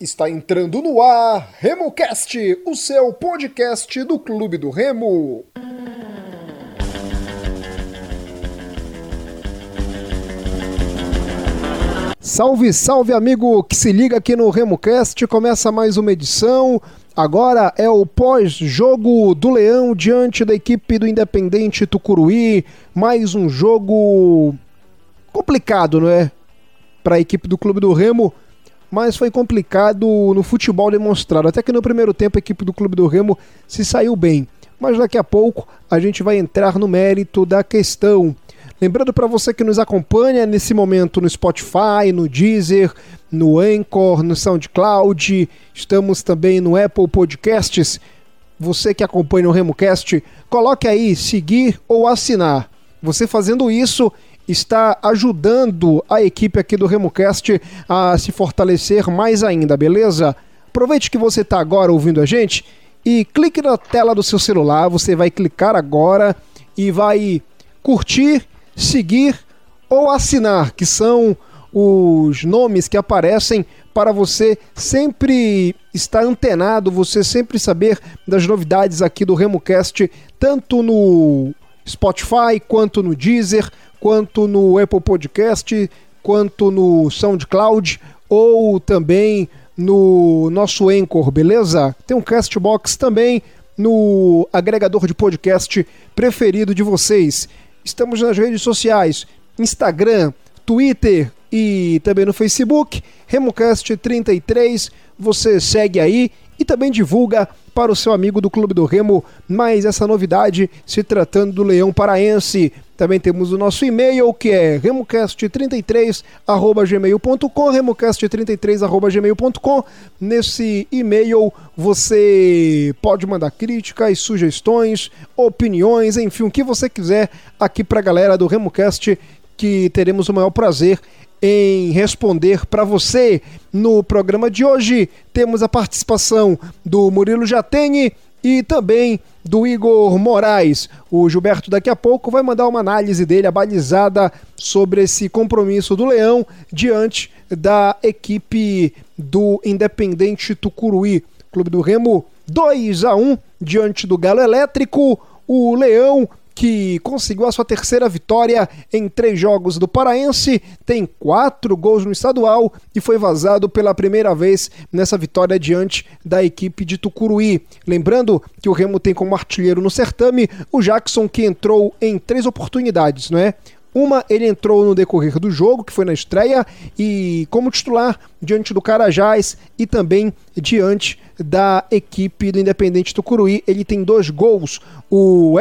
Está entrando no ar RemoCast, o seu podcast do Clube do Remo. Salve, salve amigo que se liga aqui no RemoCast, começa mais uma edição. Agora é o pós-jogo do Leão diante da equipe do Independente Tucuruí. Mais um jogo complicado, não é? Para a equipe do Clube do Remo, mas foi complicado no futebol demonstrado. Até que no primeiro tempo a equipe do Clube do Remo se saiu bem. Mas daqui a pouco a gente vai entrar no mérito da questão. Lembrando para você que nos acompanha nesse momento no Spotify, no Deezer, no Anchor, no SoundCloud, estamos também no Apple Podcasts. Você que acompanha o RemoCast, coloque aí seguir ou assinar. Você fazendo isso está ajudando a equipe aqui do RemoCast a se fortalecer mais ainda, beleza? Aproveite que você está agora ouvindo a gente e clique na tela do seu celular. Você vai clicar agora e vai curtir seguir ou assinar, que são os nomes que aparecem para você sempre estar antenado, você sempre saber das novidades aqui do RemoCast, tanto no Spotify, quanto no Deezer, quanto no Apple Podcast, quanto no SoundCloud ou também no nosso Anchor, beleza? Tem um Castbox também no agregador de podcast preferido de vocês. Estamos nas redes sociais: Instagram, Twitter e também no Facebook. RemoCast33. Você segue aí e também divulga para o seu amigo do Clube do Remo mais essa novidade se tratando do Leão Paraense. Também temos o nosso e-mail que é remocast33@gmail.com, remocast33@gmail.com. Nesse e-mail você pode mandar críticas, sugestões, opiniões, enfim, o que você quiser aqui para a galera do RemoCast que teremos o maior prazer em responder para você. No programa de hoje temos a participação do Murilo Jatene e também do Igor Moraes. O Gilberto daqui a pouco vai mandar uma análise dele abalizada sobre esse compromisso do Leão diante da equipe do Independente Tucuruí. Clube do Remo 2 a 1 diante do Galo Elétrico. O Leão que conseguiu a sua terceira vitória em três jogos do Paraense, tem quatro gols no estadual e foi vazado pela primeira vez nessa vitória diante da equipe de Tucuruí. Lembrando que o Remo tem como artilheiro no certame o Jackson, que entrou em três oportunidades, não é? Uma, ele entrou no decorrer do jogo, que foi na estreia, e como titular diante do Carajás e também diante da equipe do Independente Tucuruí. Ele tem dois gols. O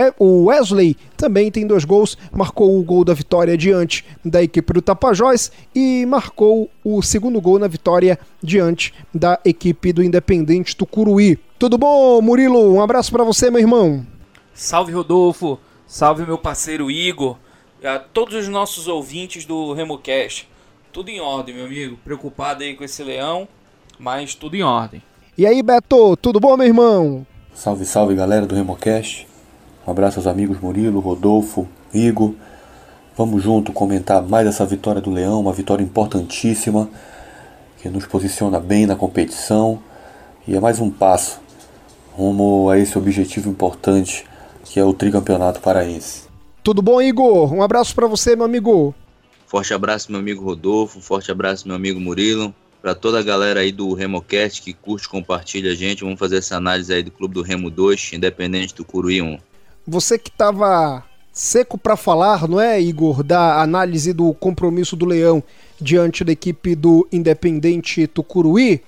Wesley também tem dois gols, marcou o gol da vitória diante da equipe do Tapajós e marcou o segundo gol na vitória diante da equipe do Independente Tucuruí. Tudo bom, Murilo? Um abraço para você, meu irmão. Salve, Rodolfo. Salve, meu parceiro Igor a todos os nossos ouvintes do RemoCast. Tudo em ordem, meu amigo. Preocupado aí com esse leão, mas tudo em ordem. E aí, Beto, tudo bom, meu irmão? Salve, salve, galera do RemoCast. Um abraço aos amigos Murilo, Rodolfo, Igor. Vamos junto comentar mais essa vitória do Leão, uma vitória importantíssima que nos posiciona bem na competição e é mais um passo rumo a esse objetivo importante que é o tricampeonato paraense. Tudo bom, Igor? Um abraço para você, meu amigo. Forte abraço, meu amigo Rodolfo. Forte abraço, meu amigo Murilo. Para toda a galera aí do RemoCast que curte, compartilha a gente. Vamos fazer essa análise aí do Clube do Remo 2, independente do Curuí 1. Você que estava seco para falar, não é, Igor, da análise do compromisso do Leão diante da equipe do Independente Tucuruí.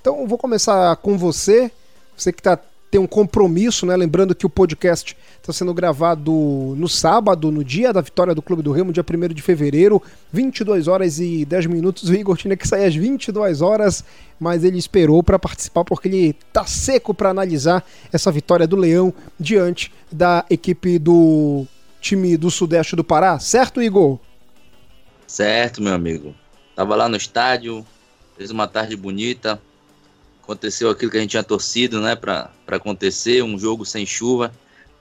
Então, vou começar com você. Você que está tem um compromisso, né? Lembrando que o podcast está sendo gravado no sábado, no dia da vitória do Clube do Remo, dia 1 de fevereiro, 22 horas e 10 minutos. O Igor tinha que sair às 22 horas, mas ele esperou para participar porque ele tá seco para analisar essa vitória do Leão diante da equipe do time do Sudeste do Pará, certo, Igor? Certo, meu amigo. Tava lá no estádio, fez uma tarde bonita, aconteceu aquilo que a gente tinha torcido, né, para acontecer, um jogo sem chuva,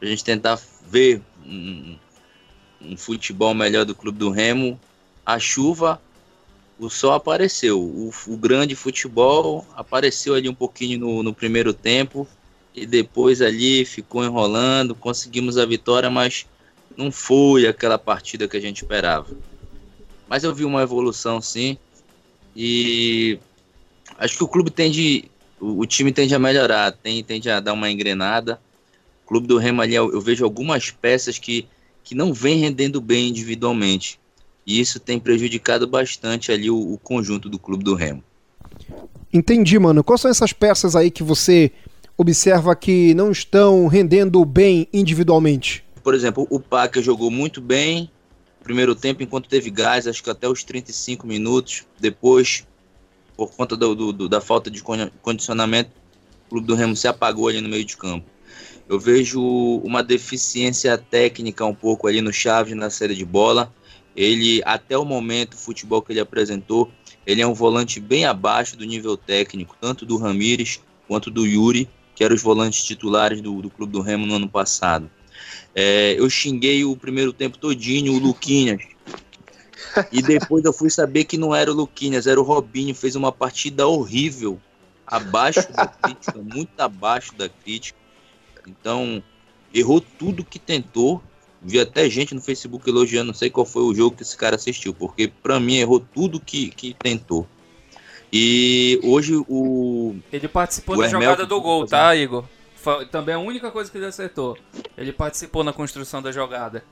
a gente tentar ver um, um, futebol melhor do Clube do Remo. A chuva, o sol apareceu. O, o, grande futebol apareceu ali um pouquinho no, no, primeiro tempo e depois ali ficou enrolando. Conseguimos a vitória, mas não foi aquela partida que a gente esperava. Mas eu vi uma evolução sim e acho que o clube tende, o, o time tende a melhorar, tem, tende a dar uma engrenada. O clube do Remo ali, eu, eu vejo algumas peças que, que não vem rendendo bem individualmente e isso tem prejudicado bastante ali o, o conjunto do clube do Remo. Entendi, mano. Quais são essas peças aí que você observa que não estão rendendo bem individualmente? Por exemplo, o Paca jogou muito bem primeiro tempo enquanto teve gás, acho que até os 35 minutos. Depois, por conta do, do, da falta de condicionamento, o clube do Remo se apagou ali no meio de campo. Eu vejo uma deficiência técnica um pouco ali no Chaves na série de bola. Ele, até o momento, o futebol que ele apresentou, ele é um volante bem abaixo do nível técnico, tanto do Ramires quanto do Yuri, que eram os volantes titulares do, do Clube do Remo no ano passado. É, eu xinguei o primeiro tempo todinho o Luquinhas. E depois eu fui saber que não era o Luquinhas, era o Robinho. Fez uma partida horrível, abaixo da crítica, muito abaixo da crítica. Então, errou tudo que tentou. Vi até gente no Facebook elogiando, não sei qual foi o jogo que esse cara assistiu, porque para mim errou tudo que, que tentou. E hoje o. Ele participou o da Hermel, jogada do gol, tá, Igor? Também a única coisa que ele acertou. Ele participou na construção da jogada.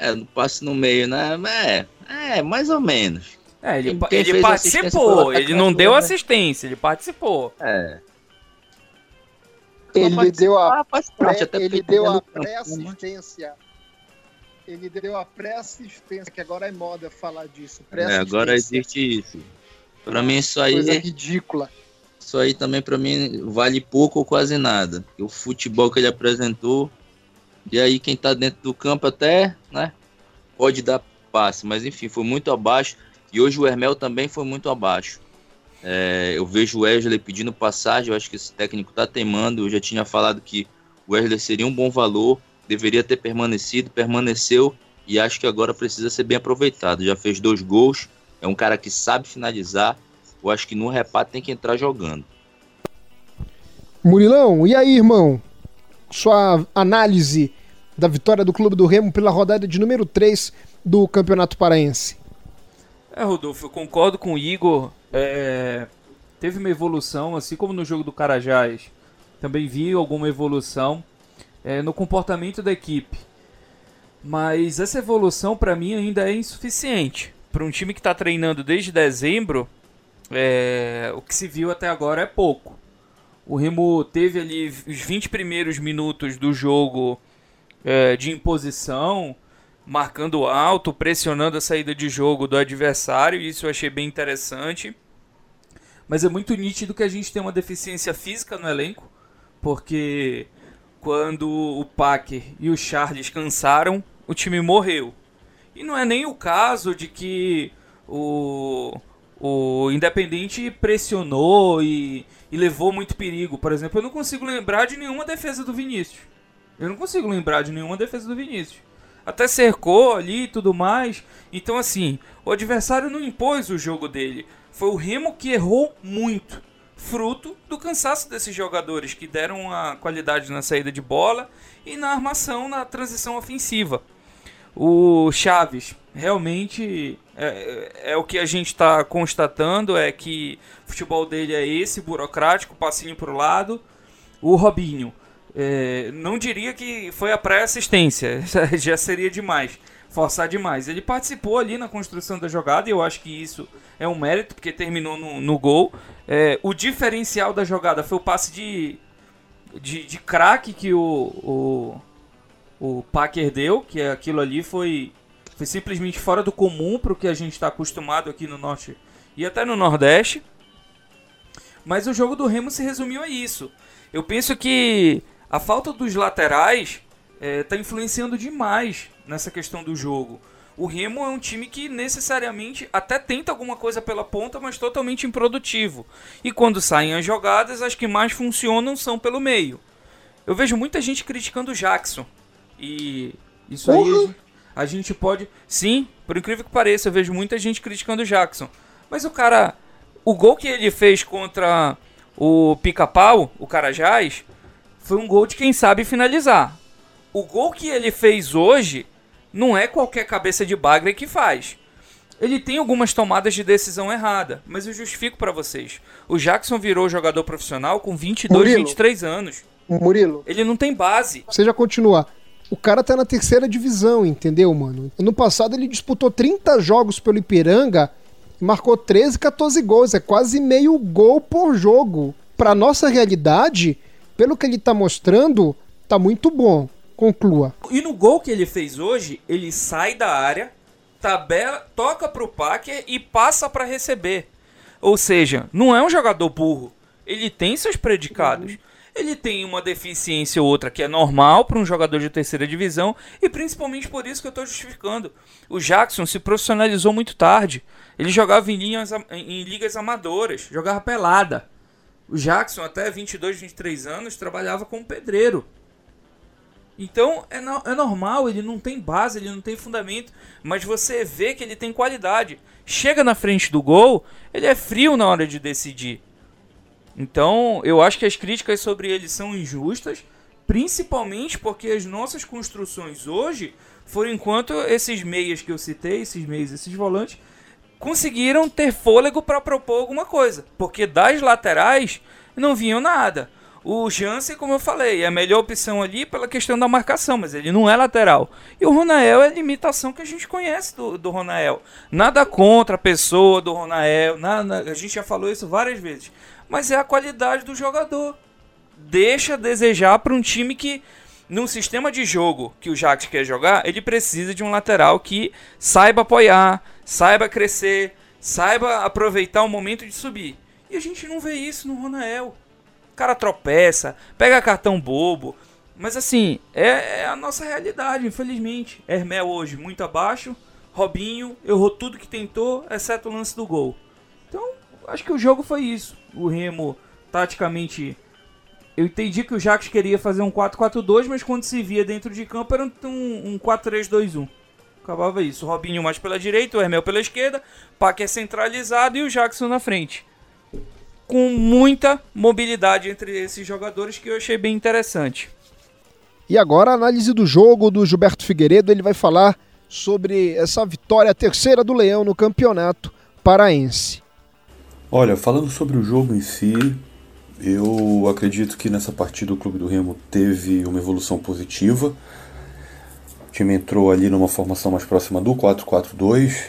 É, no passe no meio, né? É, é mais ou menos. É, ele, ele participou, ele não deu né? assistência, ele participou. É. Ele deu a, pré, ele deu a pré-assistência. Ele deu a pré-assistência, que agora é moda falar disso. É, agora existe isso. Pra mim isso aí... Coisa ridícula. Isso aí também para mim vale pouco ou quase nada. O futebol que ele apresentou, e aí quem tá dentro do campo até, né, pode dar passe, mas enfim, foi muito abaixo. E hoje o Hermel também foi muito abaixo. É, eu vejo o Wesley pedindo passagem, eu acho que esse técnico está teimando. Eu já tinha falado que o Wesley seria um bom valor, deveria ter permanecido, permaneceu e acho que agora precisa ser bem aproveitado. Já fez dois gols, é um cara que sabe finalizar. Eu acho que no repate tem que entrar jogando. Murilão, e aí, irmão? Sua análise da vitória do Clube do Remo pela rodada de número 3 do Campeonato Paraense. É, Rodolfo, eu concordo com o Igor é, teve uma evolução, assim como no jogo do Carajás. Também vi alguma evolução é, no comportamento da equipe. Mas essa evolução para mim ainda é insuficiente. Para um time que está treinando desde dezembro, é, o que se viu até agora é pouco. O Remo teve ali os 20 primeiros minutos do jogo é, de imposição, marcando alto, pressionando a saída de jogo do adversário, isso eu achei bem interessante. Mas é muito nítido que a gente tem uma deficiência física no elenco, porque quando o Packer e o Charles cansaram, o time morreu. E não é nem o caso de que o, o Independente pressionou e, e levou muito perigo. Por exemplo, eu não consigo lembrar de nenhuma defesa do Vinícius. Eu não consigo lembrar de nenhuma defesa do Vinícius até cercou ali e tudo mais. Então, assim, o adversário não impôs o jogo dele. Foi o Remo que errou muito, fruto do cansaço desses jogadores que deram a qualidade na saída de bola e na armação, na transição ofensiva. O Chaves realmente é, é o que a gente está constatando é que o futebol dele é esse burocrático, passinho para o lado. O Robinho é, não diria que foi a pré-assistência, já seria demais, forçar demais. Ele participou ali na construção da jogada e eu acho que isso é um mérito, porque terminou no, no gol. É, o diferencial da jogada foi o passe de, de, de craque que o, o, o Packer deu, que aquilo ali foi, foi simplesmente fora do comum para o que a gente está acostumado aqui no Norte e até no Nordeste. Mas o jogo do Remo se resumiu a isso. Eu penso que a falta dos laterais está é, influenciando demais nessa questão do jogo. O Remo é um time que necessariamente até tenta alguma coisa pela ponta, mas totalmente improdutivo. E quando saem as jogadas, as que mais funcionam são pelo meio. Eu vejo muita gente criticando o Jackson. E isso aí A gente pode. Sim, por incrível que pareça, eu vejo muita gente criticando o Jackson. Mas o cara. O gol que ele fez contra o Pica-Pau, o Carajás, foi um gol de quem sabe finalizar. O gol que ele fez hoje não é qualquer cabeça de bagre que faz. Ele tem algumas tomadas de decisão errada, mas eu justifico para vocês. O Jackson virou jogador profissional com 22, Murilo. 23 anos. Murilo. Ele não tem base. Você já continua. O cara tá na terceira divisão, entendeu, mano? No passado ele disputou 30 jogos pelo Ipiranga e marcou 13, 14 gols. É quase meio gol por jogo. Pra nossa realidade, pelo que ele tá mostrando, tá muito bom. Conclua. E no gol que ele fez hoje, ele sai da área, tabela, toca pro Packer e passa para receber. Ou seja, não é um jogador burro. Ele tem seus predicados. Ele tem uma deficiência ou outra que é normal para um jogador de terceira divisão e principalmente por isso que eu estou justificando. O Jackson se profissionalizou muito tarde. Ele jogava em, linhas, em ligas amadoras, jogava pelada. O Jackson, até 22, 23 anos, trabalhava como pedreiro. Então é, no, é normal, ele não tem base, ele não tem fundamento, mas você vê que ele tem qualidade. Chega na frente do gol, ele é frio na hora de decidir. Então eu acho que as críticas sobre ele são injustas, principalmente porque as nossas construções hoje foram enquanto esses meias que eu citei, esses meias, esses volantes, conseguiram ter fôlego para propor alguma coisa, porque das laterais não vinham nada. O Jansen, como eu falei, é a melhor opção ali pela questão da marcação, mas ele não é lateral. E o Ronael é a limitação que a gente conhece do, do Ronael. Nada contra a pessoa do Ronael, nada, a gente já falou isso várias vezes. Mas é a qualidade do jogador. Deixa a desejar para um time que, num sistema de jogo que o Jax quer jogar, ele precisa de um lateral que saiba apoiar, saiba crescer, saiba aproveitar o momento de subir. E a gente não vê isso no Ronael cara tropeça, pega cartão bobo. Mas assim, é, é a nossa realidade, infelizmente. Hermel hoje muito abaixo. Robinho errou tudo que tentou, exceto o lance do gol. Então, acho que o jogo foi isso. O Remo, taticamente. Eu entendi que o Jacques queria fazer um 4-4-2, mas quando se via dentro de campo era um, um 4-3-2-1. Acabava isso. O Robinho mais pela direita, o Hermel pela esquerda, Paque centralizado e o Jackson na frente com muita mobilidade entre esses jogadores que eu achei bem interessante. E agora a análise do jogo do Gilberto Figueiredo, ele vai falar sobre essa vitória terceira do Leão no campeonato paraense. Olha, falando sobre o jogo em si, eu acredito que nessa partida o Clube do Remo teve uma evolução positiva. Time entrou ali numa formação mais próxima do 4-4-2,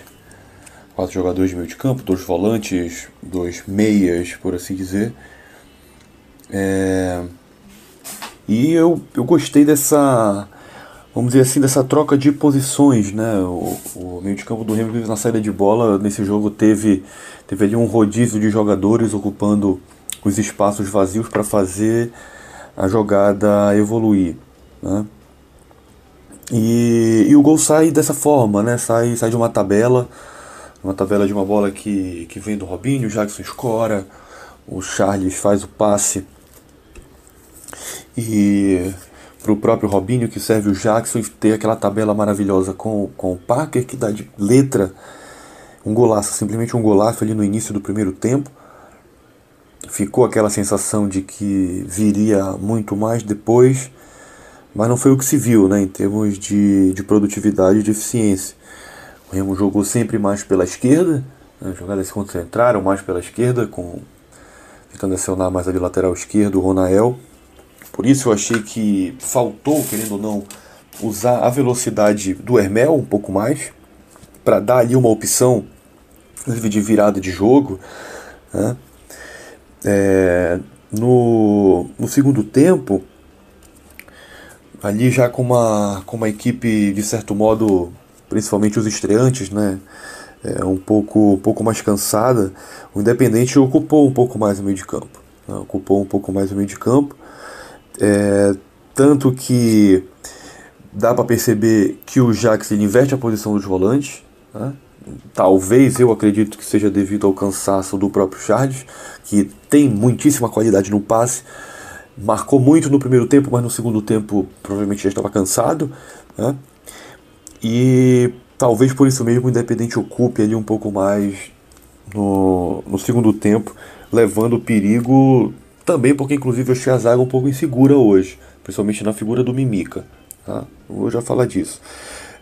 quatro jogadores de meio de campo, dois volantes, dois meias, por assim dizer. É... E eu, eu gostei dessa, vamos dizer assim, dessa troca de posições, né? O, o meio de campo do Remo na saída de bola nesse jogo teve, teve ali um rodízio de jogadores ocupando os espaços vazios para fazer a jogada evoluir, né? E, e o gol sai dessa forma, né? Sai, sai de uma tabela uma tabela de uma bola que, que vem do Robinho, o Jackson escora, o Charles faz o passe e para o próprio Robinho que serve o Jackson ter aquela tabela maravilhosa com, com o Parker que dá de letra um golaço, simplesmente um golaço ali no início do primeiro tempo. Ficou aquela sensação de que viria muito mais depois, mas não foi o que se viu né, em termos de, de produtividade e de eficiência. O Remo jogou sempre mais pela esquerda, né, jogadas se concentraram mais pela esquerda, com tentando acionar mais ali lateral esquerdo, o Ronael. Por isso eu achei que faltou, querendo ou não, usar a velocidade do Hermel um pouco mais, para dar ali uma opção, de virada de jogo. Né? É, no, no segundo tempo, ali já com uma, com uma equipe de certo modo principalmente os estreantes, né? É, um pouco, um pouco mais cansada, o Independente ocupou um pouco mais o meio de campo. Né? Ocupou um pouco mais o meio de campo. É, tanto que dá para perceber que o Jax inverte a posição dos volantes. Né? Talvez eu acredito que seja devido ao cansaço do próprio Charles, que tem muitíssima qualidade no passe. Marcou muito no primeiro tempo, mas no segundo tempo provavelmente já estava cansado. Né? E talvez por isso mesmo o Independente ocupe ali um pouco mais no, no segundo tempo, levando perigo também porque inclusive eu achei a zaga um pouco insegura hoje, principalmente na figura do Mimica. Tá? Vou já falar disso.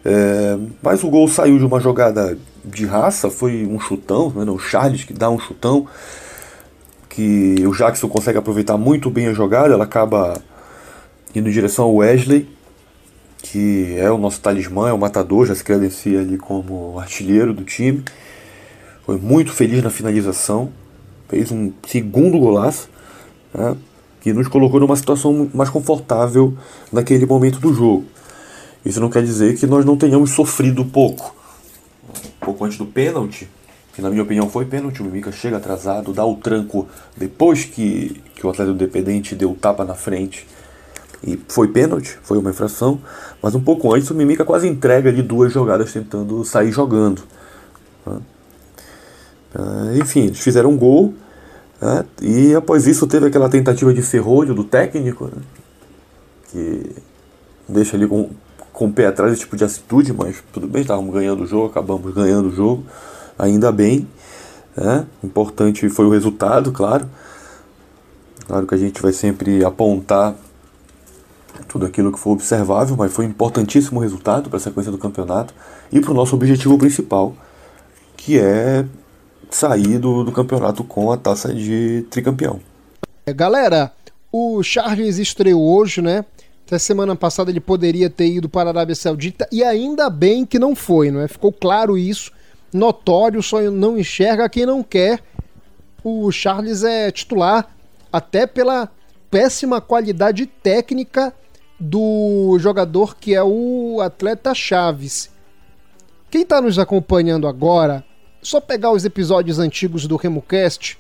É, mas o gol saiu de uma jogada de raça, foi um chutão, né, o Charles que dá um chutão, que o Jackson consegue aproveitar muito bem a jogada, ela acaba indo em direção ao Wesley, que é o nosso talismã, é o matador, já se credencia ali como artilheiro do time. Foi muito feliz na finalização, fez um segundo golaço, né, que nos colocou numa situação mais confortável naquele momento do jogo. Isso não quer dizer que nós não tenhamos sofrido pouco. Um pouco antes do pênalti, que na minha opinião foi pênalti, o Mimica chega atrasado, dá o tranco depois que, que o atleta independente deu o tapa na frente. E foi pênalti, foi uma infração, mas um pouco antes o Mimica quase entrega ali duas jogadas tentando sair jogando. Né? Enfim, eles fizeram um gol, né? e após isso teve aquela tentativa de ferrolho do técnico, né? que deixa ali com, com o pé atrás esse tipo de atitude, mas tudo bem, estávamos ganhando o jogo, acabamos ganhando o jogo, ainda bem. Né? Importante foi o resultado, claro. Claro que a gente vai sempre apontar tudo aquilo que foi observável, mas foi importantíssimo o resultado para a sequência do campeonato e para o nosso objetivo principal, que é sair do, do campeonato com a taça de tricampeão. É, galera, o Charles estreou hoje, né? Até semana passada ele poderia ter ido para a Arábia Saudita e ainda bem que não foi, não é? Ficou claro isso, notório, só não enxerga quem não quer. O Charles é titular até pela péssima qualidade técnica do jogador que é o atleta Chaves. Quem está nos acompanhando agora, só pegar os episódios antigos do RemoCast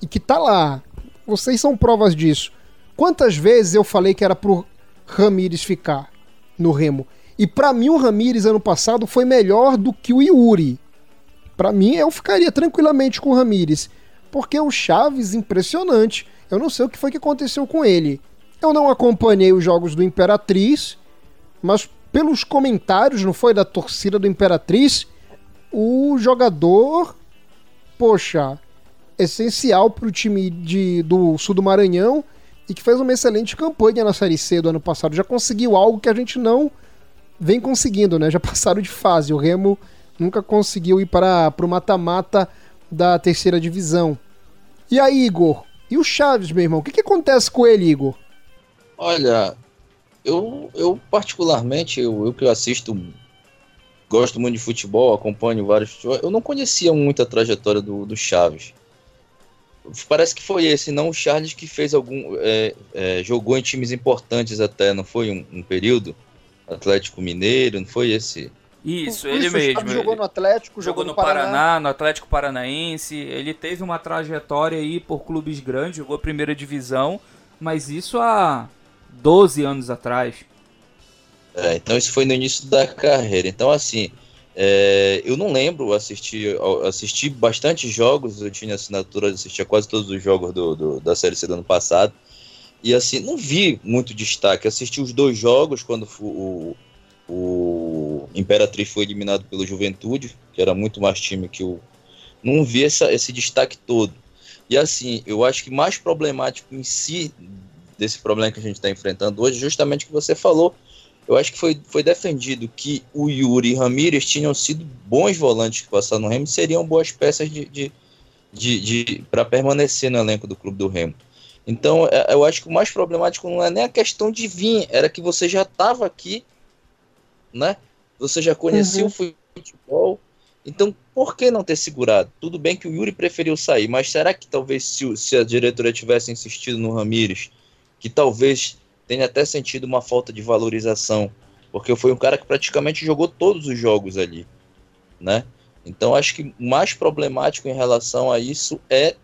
e que tá lá. Vocês são provas disso. Quantas vezes eu falei que era pro Ramires ficar no Remo. E para mim o Ramires ano passado foi melhor do que o Yuri. Para mim eu ficaria tranquilamente com o Ramires, porque o Chaves impressionante. Eu não sei o que foi que aconteceu com ele. Eu não acompanhei os jogos do Imperatriz, mas pelos comentários, não foi da torcida do Imperatriz, o jogador, poxa, essencial para o time de, do sul do Maranhão e que fez uma excelente campanha na Série C do ano passado. Já conseguiu algo que a gente não vem conseguindo, né? Já passaram de fase. O Remo nunca conseguiu ir para o mata-mata da terceira divisão. E aí, Igor? E o Chaves, meu irmão? O que, que acontece com ele, Igor? Olha, eu, eu particularmente, eu, eu que assisto, gosto muito de futebol, acompanho vários eu não conhecia muito a trajetória do, do Chaves. Parece que foi esse, não o Charles que fez algum. É, é, jogou em times importantes até, não foi um, um, período? Atlético Mineiro, não foi esse? Isso, ele mesmo. Ele jogou no Atlético, jogou, jogou no, Paraná. Paraná, no Atlético Paranaense. Ele teve uma trajetória aí por clubes grandes, jogou a primeira divisão, mas isso há 12 anos atrás. É, então isso foi no início da carreira. Então, assim, é, eu não lembro, assisti, assisti bastante jogos, eu tinha assinatura, assistia quase todos os jogos do, do, da Série C do ano passado. E assim, não vi muito destaque. Assisti os dois jogos quando o, o Imperatriz foi eliminado pelo Juventude, que era muito mais time que o. Não vi essa, esse destaque todo. E assim, eu acho que mais problemático em si desse problema que a gente está enfrentando hoje, justamente o que você falou, eu acho que foi, foi defendido que o Yuri e Ramírez tinham sido bons volantes que passaram no Remo seriam boas peças de, de, de, de para permanecer no elenco do clube do Remo. Então, é, eu acho que o mais problemático não é nem a questão de vir, era que você já estava aqui, né? Você já conhecia uhum. o futebol. Então, por que não ter segurado? Tudo bem que o Yuri preferiu sair, mas será que talvez se, se a diretoria tivesse insistido no Ramírez, que talvez tem até sentido uma falta de valorização, porque foi um cara que praticamente jogou todos os jogos ali, né? Então acho que o mais problemático em relação a isso é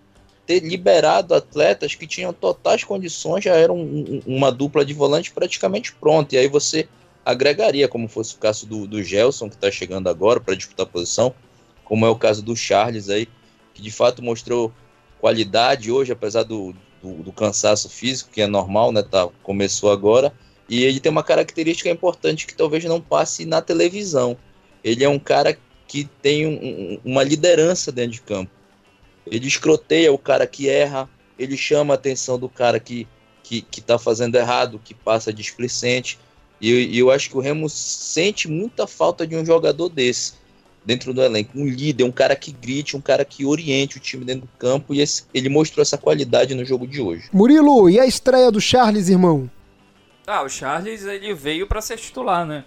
ter liberado atletas que tinham totais condições, já eram um, uma dupla de volante praticamente pronta, e aí você agregaria, como fosse o caso do, do Gelson, que está chegando agora para disputar a posição, como é o caso do Charles aí, que de fato mostrou qualidade hoje, apesar do, do, do, cansaço físico, que é normal, né? Tá, começou agora, E ele tem uma característica importante que talvez não passe na televisão. Ele é um cara que tem um, uma liderança dentro de campo. Ele escroteia o cara que erra, ele chama a atenção do cara que, que, que tá fazendo errado, que passa displicente. E, e eu acho que o Remo sente muita falta de um jogador desse dentro do elenco. Um líder, um cara que grite, um cara que oriente o time dentro do campo. E esse, ele mostrou essa qualidade no jogo de hoje. Murilo, e a estreia do Charles, irmão? Ah, o Charles ele veio para ser titular, né?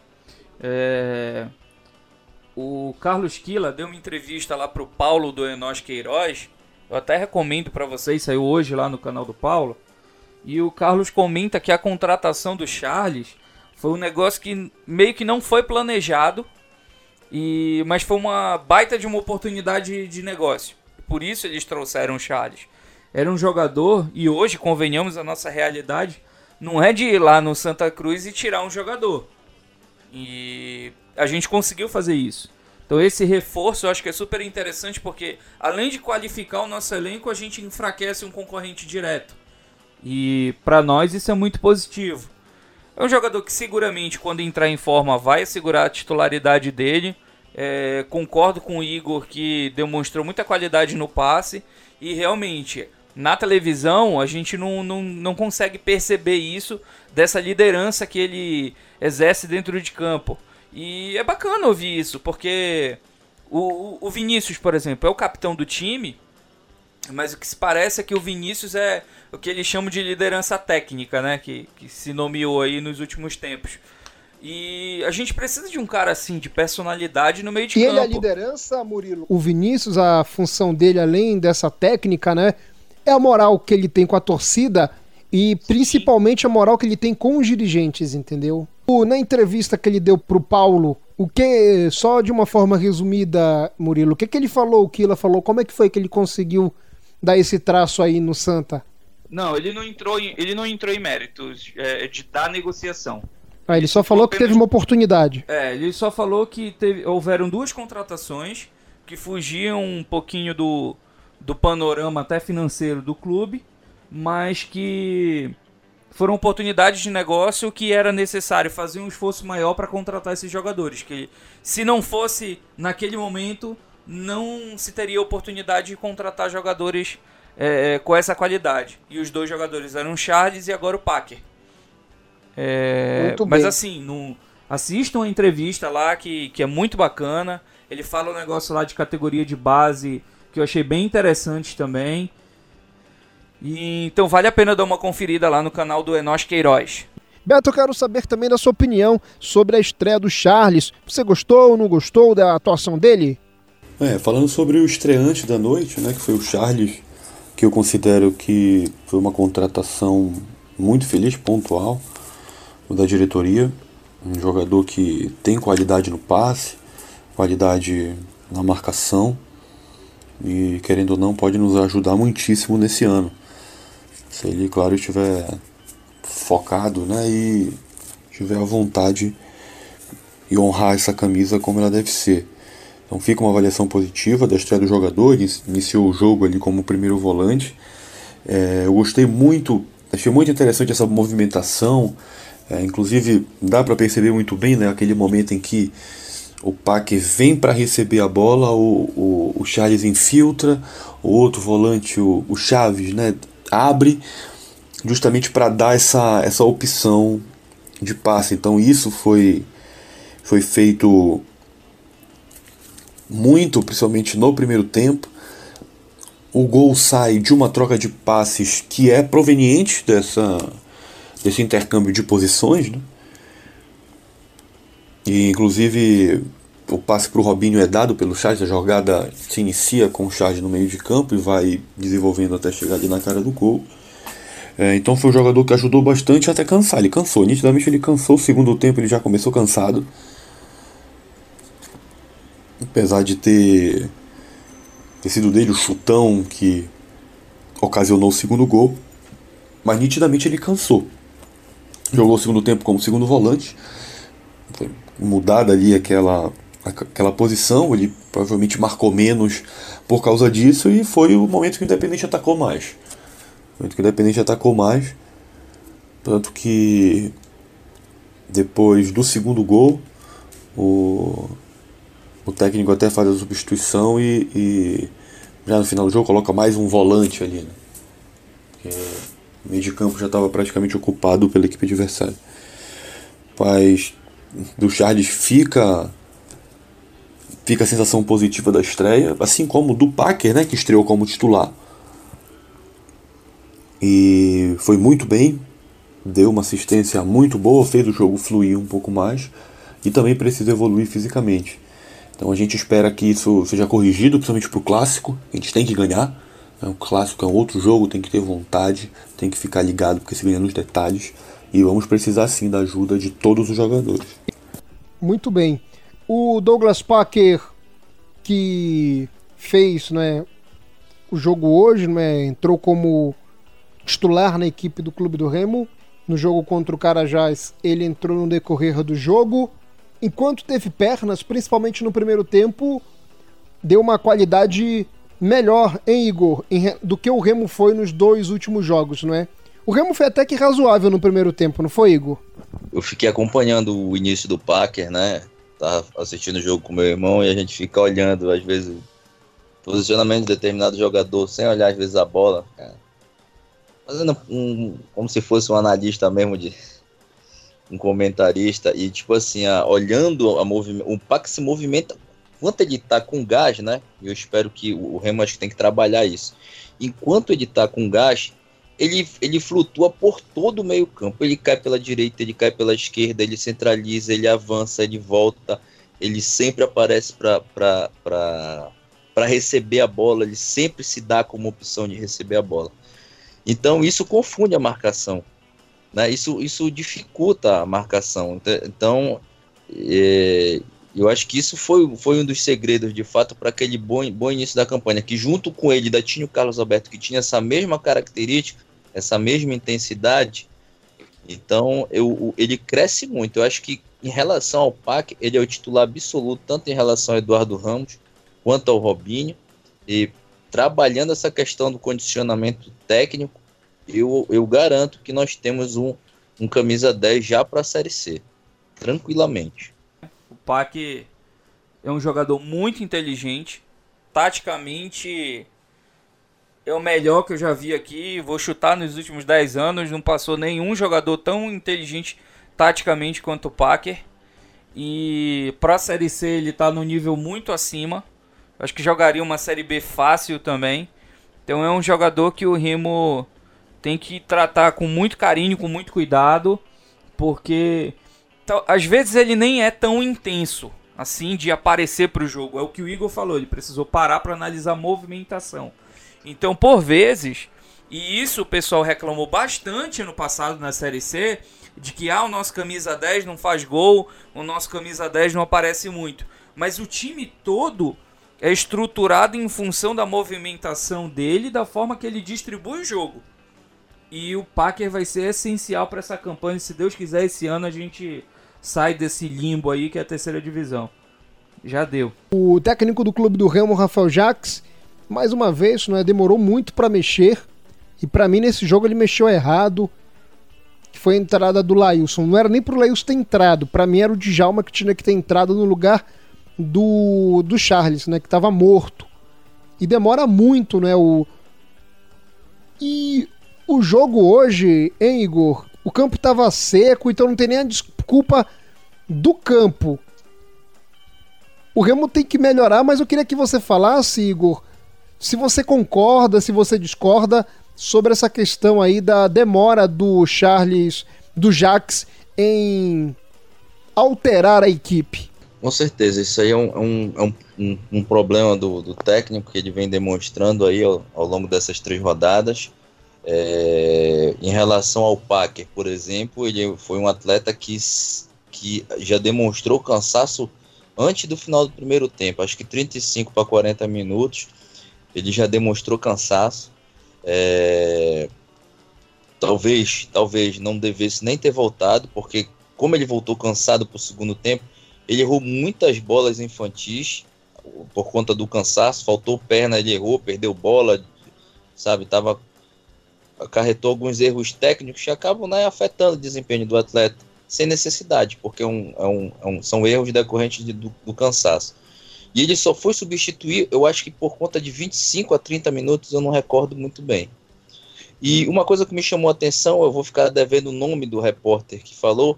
É... O Carlos Quila deu uma entrevista lá pro Paulo do Enos Queiroz. Eu até recomendo para vocês, saiu hoje lá no canal do Paulo. E o Carlos comenta que a contratação do Charles foi um negócio que meio que não foi planejado e, mas foi uma baita de uma oportunidade de negócio. Por isso eles trouxeram o Charles. Era um jogador, e hoje, convenhamos, a nossa realidade não é de ir lá no Santa Cruz e tirar um jogador. E a gente conseguiu fazer isso. Então esse reforço eu acho que é super interessante porque além de qualificar o nosso elenco, a gente enfraquece um concorrente direto. E para nós isso é muito positivo. É um jogador que seguramente, quando entrar em forma, vai assegurar a titularidade dele. É, concordo com o Igor que demonstrou muita qualidade no passe. E realmente, na televisão, a gente não, não, não consegue perceber isso, dessa liderança que ele exerce dentro de campo. E é bacana ouvir isso, porque o, o Vinícius, por exemplo, é o capitão do time. Mas o que se parece é que o Vinícius é o que eles chamam de liderança técnica, né? Que, que se nomeou aí nos últimos tempos. E a gente precisa de um cara assim, de personalidade no meio de e campo. E ele é a liderança, Murilo? O Vinícius, a função dele, além dessa técnica, né? É a moral que ele tem com a torcida e principalmente a moral que ele tem com os dirigentes, entendeu? Na entrevista que ele deu pro Paulo, o que, só de uma forma resumida, Murilo, o que, que ele falou, o Kila falou, como é que foi que ele conseguiu dar esse traço aí no Santa? Não, ele não entrou em, ele não entrou em méritos é, de dar negociação. Ah, ele só falou que teve uma oportunidade. É, ele só falou que teve, houveram duas contratações que fugiam um pouquinho do, do panorama até financeiro do clube, mas que foram oportunidades de negócio que era necessário fazer um esforço maior para contratar esses jogadores. Que se não fosse naquele momento, não se teria oportunidade de contratar jogadores é, é, com essa qualidade. E os dois jogadores eram o Charles e agora o Packer. É, mas assim, no, assistam a entrevista lá que, que é muito bacana. Ele fala um negócio lá de categoria de base que eu achei bem interessante também. E, então vale a pena dar uma conferida lá no canal do Enos Queiroz. Beto, eu quero saber também da sua opinião sobre a estreia do Charles. Você gostou ou não gostou da atuação dele? É, falando sobre o estreante da noite, né, que foi o Charles, que eu considero que foi uma contratação muito feliz, pontual, da diretoria. Um jogador que tem qualidade no passe, qualidade na marcação e, querendo ou não, pode nos ajudar muitíssimo nesse ano. Se ele, claro, estiver focado né, e tiver a vontade e honrar essa camisa como ela deve ser. Então fica uma avaliação positiva da estreia do jogador, iniciou o jogo ali como primeiro volante. É, eu gostei muito, achei muito interessante essa movimentação, é, inclusive dá para perceber muito bem né, aquele momento em que o Pac vem para receber a bola, o, o, o, Charles infiltra, o outro volante, o, o Chaves, né, abre justamente para dar essa, essa opção de passe. Então isso foi, foi feito muito, principalmente no primeiro tempo. O gol sai de uma troca de passes que é proveniente dessa, desse intercâmbio de posições. Né? E inclusive o passe para o Robinho é dado pelo Charles, a jogada se inicia com o Charles no meio de campo e vai desenvolvendo até chegar ali na cara do gol. É, então foi um jogador que ajudou bastante até cansar. Ele cansou, nitidamente ele cansou. O segundo tempo ele já começou cansado apesar de ter, ter sido dele o chutão que ocasionou o segundo gol, mas nitidamente ele cansou. Jogou o segundo tempo como segundo volante, foi mudada ali aquela, aquela posição, ele provavelmente marcou menos por causa disso e foi o momento que o Independente atacou mais. O momento que o Independente atacou mais, tanto que Depois do segundo gol, o, o técnico até faz a substituição e, e já no final do jogo coloca mais um volante ali. Né? Porque o meio de campo já estava praticamente ocupado pela equipe adversária. Mas do Charles fica fica a sensação positiva da estreia, assim como do Packer, né, que estreou como titular. E foi muito bem, deu uma assistência muito boa, fez o jogo fluir um pouco mais e também precisa evoluir fisicamente. Então a gente espera que isso seja corrigido, principalmente para o clássico. A gente tem que ganhar. Né? O clássico é um outro jogo, tem que ter vontade, tem que ficar ligado porque se ganha nos detalhes. E vamos precisar sim da ajuda de todos os jogadores. Muito bem. O Douglas Packer, que fez né, o jogo hoje, né, entrou como titular na equipe do Clube do Remo. No jogo contra o Carajás, ele entrou no decorrer do jogo enquanto teve pernas, principalmente no primeiro tempo, deu uma qualidade melhor, hein, Igor, em, do que o Remo foi nos dois últimos jogos, não é? O Remo foi até que razoável no primeiro tempo, não foi, Igor? Eu fiquei acompanhando o início do Packer, né? Tava assistindo o jogo com meu irmão e a gente fica olhando, às vezes, posicionamento de determinado jogador, sem olhar, às vezes, a bola. Cara. Fazendo um, como se fosse um analista mesmo de, um comentarista, e tipo assim, a, olhando a o PAC se movimenta, enquanto ele tá com gás, né? Eu espero que o, o Remo acho que tem que trabalhar isso. Enquanto ele tá com gás, ele, ele flutua por todo o meio campo. Ele cai pela direita, ele cai pela esquerda, ele centraliza, ele avança, ele volta, ele sempre aparece para receber a bola, ele sempre se dá como opção de receber a bola. Então isso confunde a marcação. Né? Isso, isso dificulta a marcação. Então, é, eu acho que isso foi, foi um dos segredos, de fato, para aquele bom, bom início da campanha, que junto com ele ainda tinha o Carlos Alberto, que tinha essa mesma característica, essa mesma intensidade. Então, eu, ele cresce muito. Eu acho que em relação ao PAC, ele é o titular absoluto, tanto em relação ao Eduardo Ramos quanto ao Robinho. E trabalhando essa questão do condicionamento técnico, eu, eu garanto que nós temos um, um camisa 10 já para a Série C. Tranquilamente. O Pac é um jogador muito inteligente. Taticamente é o melhor que eu já vi aqui. Vou chutar nos últimos 10 anos. Não passou nenhum jogador tão inteligente taticamente quanto o Packer. E para a Série C ele está no nível muito acima. Acho que jogaria uma Série B fácil também. Então é um jogador que o Remo tem que tratar com muito carinho, com muito cuidado, porque às vezes ele nem é tão intenso assim de aparecer para o jogo. É o que o Igor falou, ele precisou parar para analisar a movimentação. Então, por vezes, e isso o pessoal reclamou bastante no passado na Série C, de que ah, o nosso camisa 10 não faz gol, o nosso camisa 10 não aparece muito. Mas o time todo é estruturado em função da movimentação dele, da forma que ele distribui o jogo. E o Packer vai ser essencial para essa campanha. Se Deus quiser, esse ano a gente sai desse limbo aí que é a terceira divisão. Já deu. O técnico do clube do Remo, Rafael Jacques, mais uma vez, não é, demorou muito para mexer. E para mim nesse jogo ele mexeu errado. Foi a entrada do Lailson. Não era nem pro Lailson ter entrado, para mim era o Djalma que tinha que ter entrado no lugar do do Charles, né, que estava morto. E demora muito, né, o e o jogo hoje, hein, Igor? O campo estava seco, então não tem nem a desculpa do campo. O Remo tem que melhorar, mas eu queria que você falasse, Igor, se você concorda, se você discorda sobre essa questão aí da demora do Charles, do Jax em alterar a equipe. Com certeza, isso aí é um, é um, é um, um problema do, do, técnico que ele vem demonstrando aí ao, ao longo dessas três rodadas. É, em relação ao Packer, por exemplo, ele foi um atleta que, que já demonstrou cansaço antes do final do primeiro tempo. Acho que 35 para 40 minutos ele já demonstrou cansaço. É, talvez, talvez não devesse nem ter voltado, porque como ele voltou cansado para o segundo tempo, ele errou muitas bolas infantis por conta do cansaço, faltou perna, ele errou, perdeu bola, sabe, tava acarretou alguns erros técnicos que acabam né, afetando o desempenho do atleta. sem necessidade, porque é um, é um, é um, são erros decorrentes de, do, do cansaço. E ele só foi substituir, eu acho que por conta de 25 a 30 minutos, eu não recordo muito bem. E uma coisa que me chamou a atenção, eu vou ficar devendo o nome do repórter que falou,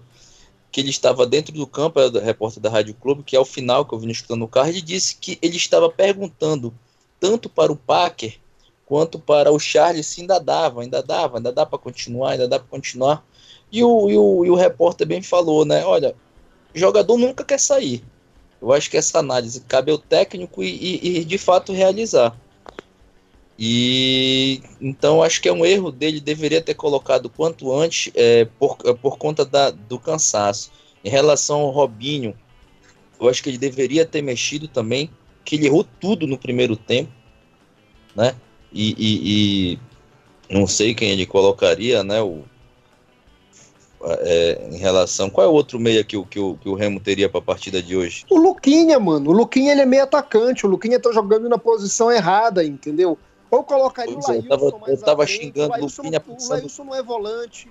que ele estava dentro do campo, era repórter da Rádio Clube, que ao final, que eu vim escutando no carro, ele disse que ele estava perguntando tanto para o Packer quanto para o Charles ainda dava, ainda dava, ainda dá para continuar, ainda dá para continuar. E o, e, o, e o repórter bem falou, né? Olha, jogador nunca quer sair. Eu acho que essa análise cabe ao técnico e, e, e de fato realizar. E então acho que é um erro dele, deveria ter colocado quanto antes é, por, é, por conta da, do cansaço. Em relação ao Robinho, eu acho que ele deveria ter mexido também, que ele errou tudo no primeiro tempo, né? E, e, e não sei quem ele colocaria, né? O, é, em relação. Qual é o outro meia que o, que o, que o Remo teria para a partida de hoje? O Luquinha, mano. O Luquinha ele é meio atacante. O Luquinha tá jogando na posição errada, entendeu? Ou colocaria pois o Laílson Eu tava, eu tava xingando o Luquinha pensando... O Laílson não é volante.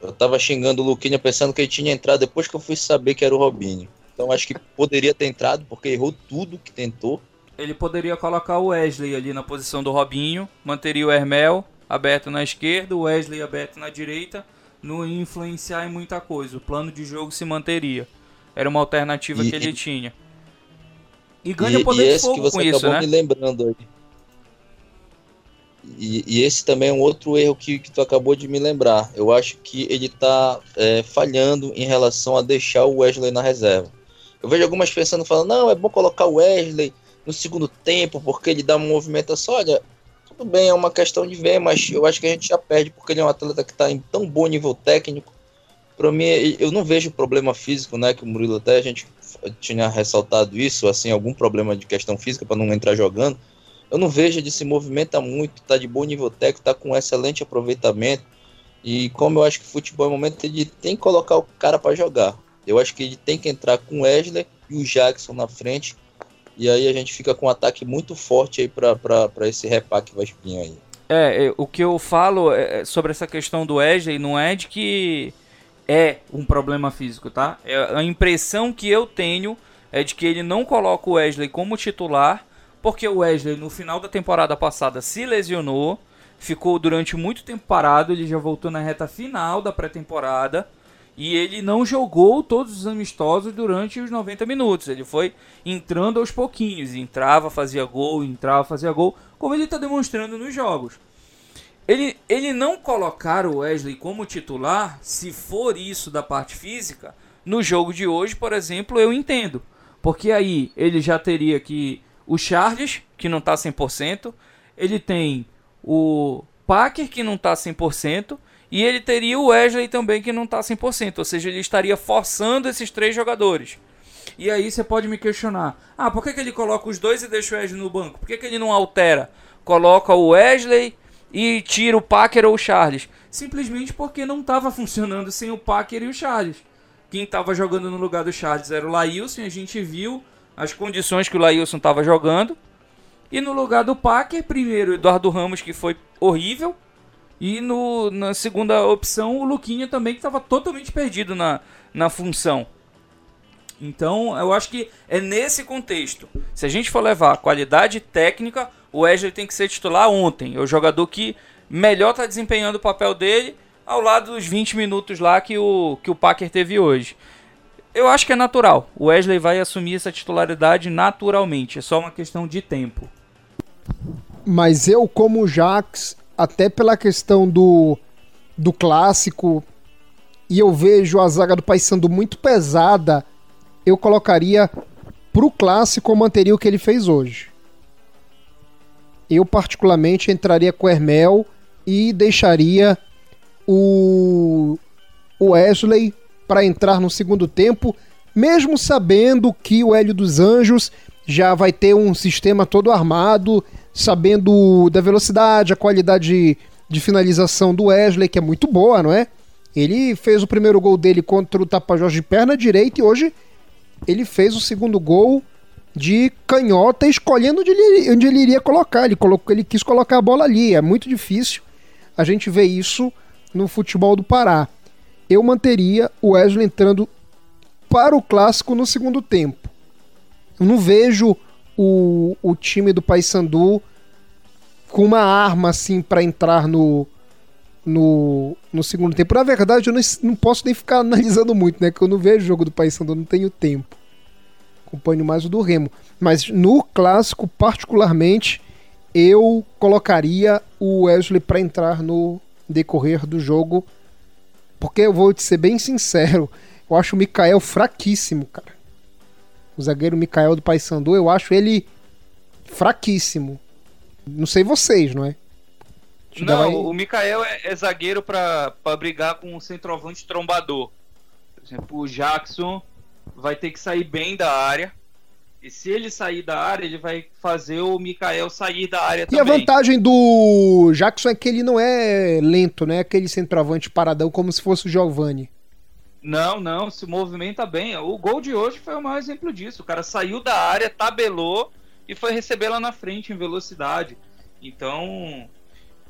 Eu tava xingando o Luquinha pensando que ele tinha entrado depois que eu fui saber que era o Robinho. Então acho que poderia ter entrado, porque errou tudo que tentou. Ele poderia colocar o Wesley ali na posição do Robinho, manteria o Hermel aberto na esquerda, o Wesley aberto na direita, não ia influenciar em muita coisa. O plano de jogo se manteria. Era uma alternativa e, que ele tinha. E ganha e, poder e esse de fogo que você com acabou isso, né? me lembrando aí. E, e, esse também é um outro erro que, que tu acabou de me lembrar. Eu acho que ele tá é, falhando em relação a deixar o Wesley na reserva. Eu vejo algumas pensando falando, não, é bom colocar o Wesley no segundo tempo, porque ele dá uma movimentação. Olha, tudo bem, é uma questão de ver, mas eu acho que a gente já perde, porque ele é um atleta que está em tão bom nível técnico. Para mim, eu não vejo problema físico, né? Que o Murilo até a gente tinha ressaltado isso, assim, algum problema de questão física para não entrar jogando eu não vejo, ele se movimenta muito, tá de bom nível técnico, tá com excelente aproveitamento. E como eu acho que futebol é momento, ele tem que colocar o cara para jogar. Eu acho que ele tem que entrar com o Wesley e o Jackson na frente. E aí a gente fica com um ataque muito forte aí para esse repaque vai espinho aí. É, é, o que eu falo é, é, sobre essa questão do Wesley não é de que é um problema físico, tá? É, a impressão que eu tenho é de que ele não coloca o Wesley como titular porque o Wesley no final da temporada passada se lesionou, ficou durante muito tempo parado, ele já voltou na reta final da pré-temporada e ele não jogou todos os amistosos durante os 90 minutos. Ele foi entrando aos pouquinhos, entrava, fazia gol, entrava, fazia gol, como ele está demonstrando nos jogos. Ele, ele não colocar o Wesley como titular, se for isso da parte física, no jogo de hoje, por exemplo, eu entendo. Porque aí ele já teria que o Charles, que não está 100%, ele tem o Packer, que não está 100%, e ele teria o Wesley também, que não está 100%, ou seja, ele estaria forçando esses três jogadores. E aí você pode me questionar: ah, por que, que ele coloca os dois e deixa o Wesley no banco? Por que, que ele não altera? Coloca o Wesley e tira o Packer ou o Charles? Simplesmente porque não estava funcionando sem o Packer e o Charles. Quem estava jogando no lugar do Charles era o Laílson, a gente viu as condições que o Laílson estava jogando. E no lugar do Packer, primeiro Eduardo Ramos, que foi horrível. E no, na segunda opção, o Luquinha também, que estava totalmente perdido na, na função. Então, eu acho que é nesse contexto. Se a gente for levar qualidade técnica, o Wesley tem que ser titular ontem. É o jogador que melhor está desempenhando o papel dele, ao lado dos 20 minutos lá que o, que o Packer teve hoje. Eu acho que é natural. O Wesley vai assumir essa titularidade naturalmente. É só uma questão de tempo. Mas eu, como Jax, até pela questão do, do clássico, e eu vejo a zaga do Paysandu muito pesada, eu colocaria pro clássico, eu manteria o que ele fez hoje. Eu, particularmente, entraria com o Hermel e deixaria o Wesley para entrar no segundo tempo, mesmo sabendo que o Hélio dos Anjos já vai ter um sistema todo armado, sabendo da velocidade, a qualidade de, finalização do Wesley, que é muito boa, não é? Ele fez o primeiro gol dele contra o Tapajós de perna direita e hoje ele fez o segundo gol de canhota, escolhendo onde ele, onde ele iria colocar. Ele, colocou, ele quis colocar a bola ali. É muito difícil a gente ver isso no futebol do Pará. eu manteria o Wesley entrando para o clássico no segundo tempo. Eu não vejo o, o time do Paysandu com uma arma assim para entrar no, no, no segundo tempo. Na verdade, eu não, não posso nem ficar analisando muito, né? Que eu não vejo o jogo do Paysandu, não tenho tempo. Acompanho mais o do Remo. Mas no clássico, particularmente, eu colocaria o Wesley para entrar no decorrer do jogo. Porque eu vou te ser bem sincero, eu acho o Mikael fraquíssimo, cara. O zagueiro Mikael do Paysandu, eu acho ele fraquíssimo. Não sei vocês, não é? Não, o Mikael é, é zagueiro para brigar com o centroavante trombador. Por exemplo, o Jackson vai ter que sair bem da área. E se ele sair da área, ele vai fazer o Mikael sair da área e também. E a vantagem do Jackson é que ele não é lento, né? Aquele centroavante paradão como se fosse o Giovanni. Não, não, se movimenta bem. O gol de hoje foi o maior exemplo disso. O cara saiu da área, tabelou e foi receber lá na frente em velocidade. Então,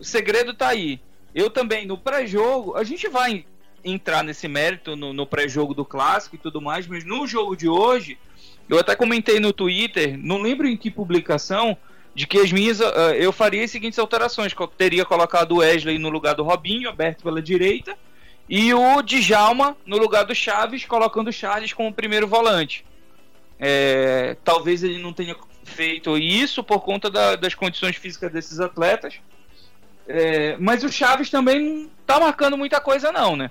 o segredo tá aí. Eu também, no pré-jogo, a gente vai entrar nesse mérito no, no pré-jogo do clássico e tudo mais, mas no jogo de hoje, eu até comentei no Twitter, não lembro em que publicação, de que as minhas. Uh, eu faria as seguintes alterações: eu teria colocado o Wesley no lugar do Robinho, aberto pela direita, e o Djalma no lugar do Chaves, colocando o Charles como primeiro volante. É, talvez ele não tenha feito isso por conta da, das condições físicas desses atletas. É, mas o Chaves também não tá marcando muita coisa, não, né?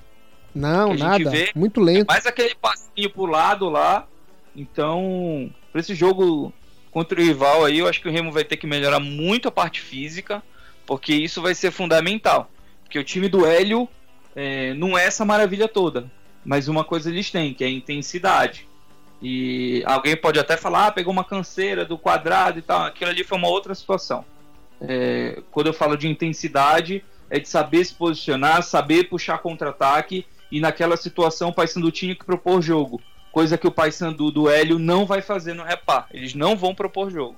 Não, nada. Vê, Muito lento. É mais aquele passinho pro lado lá. Então, para esse jogo contra o rival aí, eu acho que o Remo vai ter que melhorar muito a parte física, porque isso vai ser fundamental. Porque o time do Hélio é, não é essa maravilha toda. Mas uma coisa eles têm, que é a intensidade. E alguém pode até falar, ah, pegou uma canseira do quadrado e tal. Aquilo ali foi uma outra situação. É, quando eu falo de intensidade, é de saber se posicionar, saber puxar contra-ataque e naquela situação o Paysandu tinha que propor jogo, coisa que o Paysandu do Hélio não vai fazer no repar. Eles não vão propor jogo.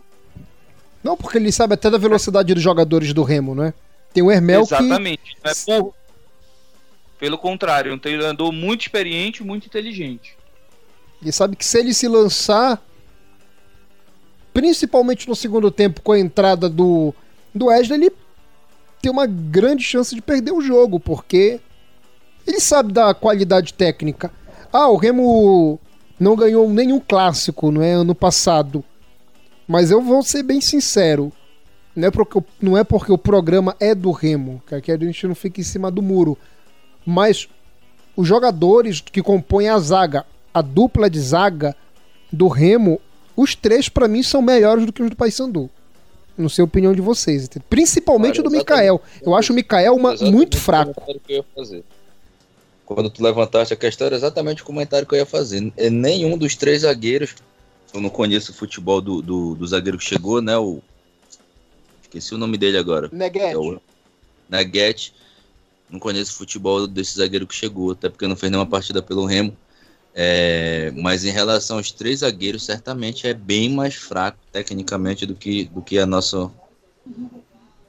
Não, porque ele sabe até da velocidade dos jogadores do Remo, não é? Tem o Hermel Exatamente, que... não é burro. Pelo contrário, é um treinador muito experiente, muito inteligente. E sabe que se ele se lançar, principalmente no segundo tempo com a entrada do do Wesley, ele tem uma grande chance de perder o jogo, porque ele sabe da qualidade técnica. Ah, o Remo não ganhou nenhum clássico, não é, ano passado. Mas eu vou ser bem sincero, não é porque, não é porque o programa é do Remo, que a gente não fica em cima do muro, mas os jogadores que compõem a zaga, a dupla de zaga do Remo, os três para mim são melhores do que os do Paysandu. Não sei a opinião de vocês. Principalmente claro, do Mikael. Eu acho o Mikael uma, muito fraco. Que eu ia fazer. Quando tu levantaste a questão, era exatamente o comentário que eu ia fazer. É nenhum dos três zagueiros. Eu não conheço o futebol do, do, do zagueiro que chegou, né? O, esqueci o nome dele agora. Neguete. É o Neguete. Não conheço o futebol desse zagueiro que chegou, até porque não fez nenhuma partida pelo Remo. É, mas em relação aos três zagueiros, certamente é bem mais fraco tecnicamente do que, do que a nosso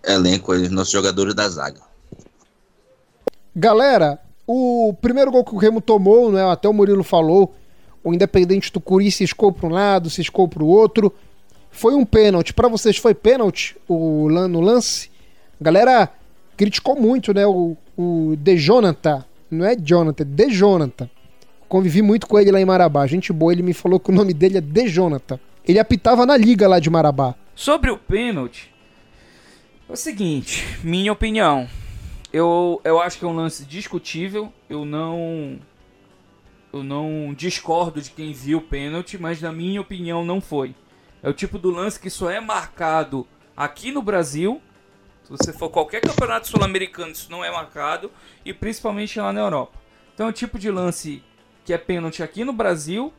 elenco, os nossos jogadores da zaga. Galera, o primeiro gol que o Remo tomou, né, até o Murilo falou, o Independente do Curi ciscou para um lado, ciscou para o outro. Foi um pênalti. Para vocês foi pênalti o, no lance? A galera criticou muito, né? O, o De Jonathan. Não é Jonathan, é De Jonathan convivi muito com ele lá em Marabá. Gente boa, ele me falou que o nome dele é De Jonathan. Ele apitava na liga lá de Marabá. Sobre o pênalti, é o seguinte, minha opinião. Eu, eu acho que é um lance discutível. Eu não. Eu não discordo de quem viu o pênalti, mas na minha opinião não foi. É o tipo do lance que só é marcado aqui no Brasil. Se você for qualquer campeonato sul-americano, isso não é marcado. E principalmente lá na Europa. Então é o tipo de lance que é pênalti aqui no Brasil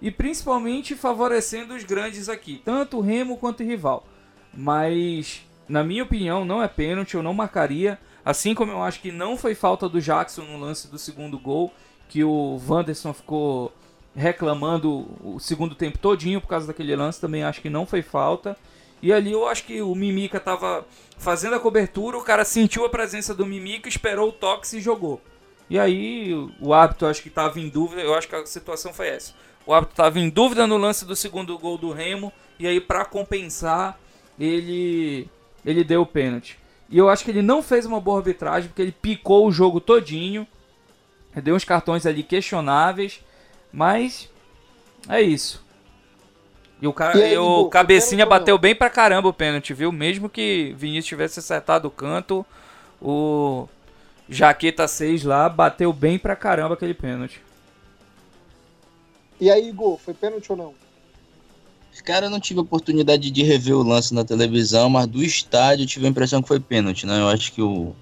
e principalmente favorecendo os grandes aqui, tanto o Remo quanto o rival. Mas, na minha opinião, não é pênalti, eu não marcaria. Assim como eu acho que não foi falta do Jackson no lance do segundo gol, que o Wanderson ficou reclamando o segundo tempo todinho por causa daquele lance, também acho que não foi falta. E ali eu acho que o Mimica estava fazendo a cobertura, o cara sentiu a presença do Mimica, esperou o toque e jogou. E aí o árbitro acho que estava em dúvida, eu acho que a situação foi essa. O árbitro estava em dúvida no lance do segundo gol do Remo e aí para compensar ele ele deu o pênalti. E eu acho que ele não fez uma boa arbitragem porque ele picou o jogo todinho. Deu uns cartões ali questionáveis, mas é isso. E o, cara, e aí, o Cabecinha bateu bem pra caramba o pênalti, viu? Mesmo que Vinícius tivesse acertado o canto, o Jaqueta 6 lá bateu bem pra caramba aquele pênalti. E aí, Igor, foi pênalti ou não? Cara, eu não tive oportunidade de rever o lance na televisão, mas do estádio eu tive a impressão que foi pênalti, né? Eu acho que o.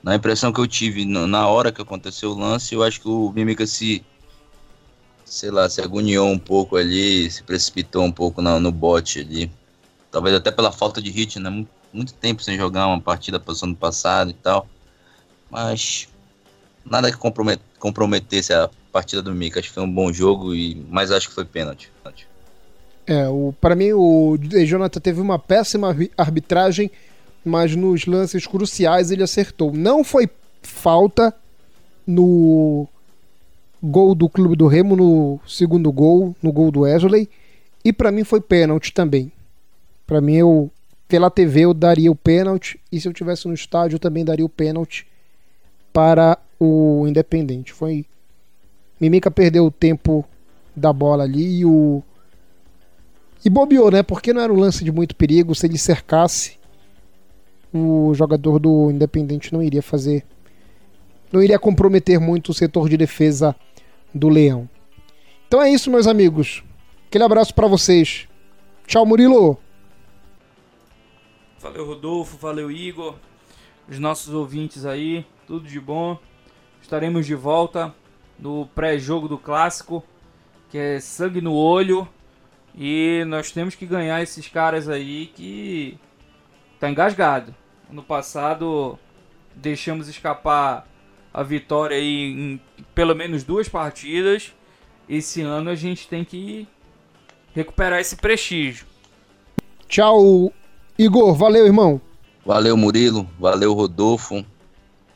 Na impressão que eu tive na hora que aconteceu o lance, eu acho que o Mimica se sei lá, se agoniou um pouco ali, se precipitou um pouco no, no bote ali. Talvez até pela falta de ritmo, né? Muito, tempo sem jogar uma partida passando passado e tal. Mas nada que compromet, comprometesse a partida do Mika. Acho que foi um bom jogo, e mas acho que foi pênalti. É, para mim o Jonathan teve uma péssima arbitragem, mas nos lances cruciais ele acertou. Não foi falta no gol do Clube do Remo no segundo gol, no gol do Wesley. E para mim foi pênalti também. Para mim, eu, pela TV, eu daria o pênalti. E se eu tivesse no estádio, eu também daria o pênalti para o Independente. Foi. Mimica perdeu o tempo da bola ali e o. E bobeou, né? Porque não era um lance de muito perigo. Se ele cercasse, o jogador do Independente não iria fazer. Não iria comprometer muito o setor de defesa do Leão. Então é isso, meus amigos. Aquele abraço para vocês. Tchau, Murilo. Valeu, Rodolfo. Valeu, Igor. Os nossos ouvintes aí. Tudo de bom. Estaremos de volta no pré-jogo do clássico, que é sangue no olho. E nós temos que ganhar esses caras aí que tá engasgado. No passado deixamos escapar a vitória aí em pelo menos duas partidas. Esse ano a gente tem que recuperar esse prestígio. Tchau, Igor. Valeu, irmão. Valeu, Murilo. Valeu, Rodolfo.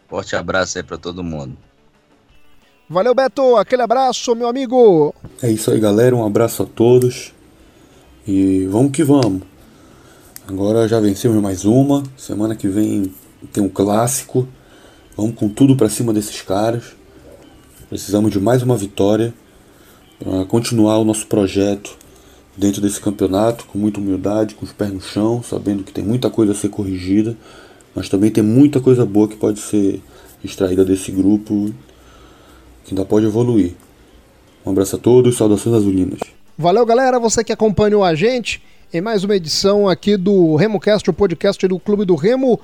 Forte abraço aí para todo mundo. Valeu, Beto. Aquele abraço, meu amigo. É isso aí, galera. Um abraço a todos. E vamos que vamos. Agora já vencemos mais uma. Semana que vem tem um clássico. Vamos com tudo para cima desses caras. Precisamos de mais uma vitória para continuar o nosso projeto dentro desse campeonato com muita humildade, com os pés no chão, sabendo que tem muita coisa a ser corrigida, mas também tem muita coisa boa que pode ser extraída desse grupo que ainda pode evoluir. Um abraço a todos, saudações azulinas. Valeu, galera, você que acompanhou a gente em mais uma edição aqui do RemoCast, o podcast do Clube do Remo.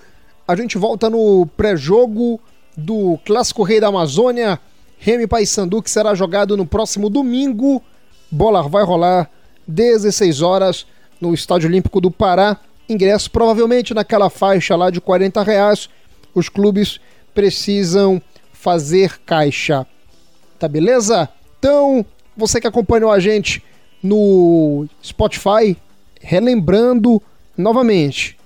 A gente volta no pré-jogo do Clássico Rei da Amazônia, Remy Paysandu, que será jogado no próximo domingo. Bola vai rolar 16 horas no Estádio Olímpico do Pará. Ingresso provavelmente naquela faixa lá de 40 reais. Os clubes precisam fazer caixa. Tá beleza? Então, você que acompanhou a gente no Spotify, relembrando novamente,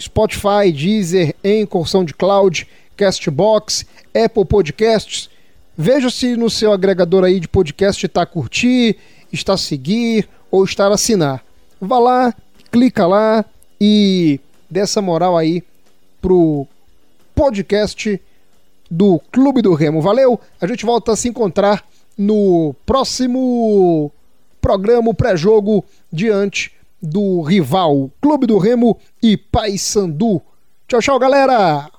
Spotify, Deezer, Anchor, SoundCloud, Castbox, Apple Podcasts. Veja se no seu agregador aí de podcast está curtir, está seguir ou está assinar. Vá lá, clica lá e dê essa moral aí pro podcast do Clube do Remo. Valeu? A gente volta a se encontrar no próximo programa pré-jogo diante do rival Clube do Remo e Paysandu. Tchau, tchau, galera!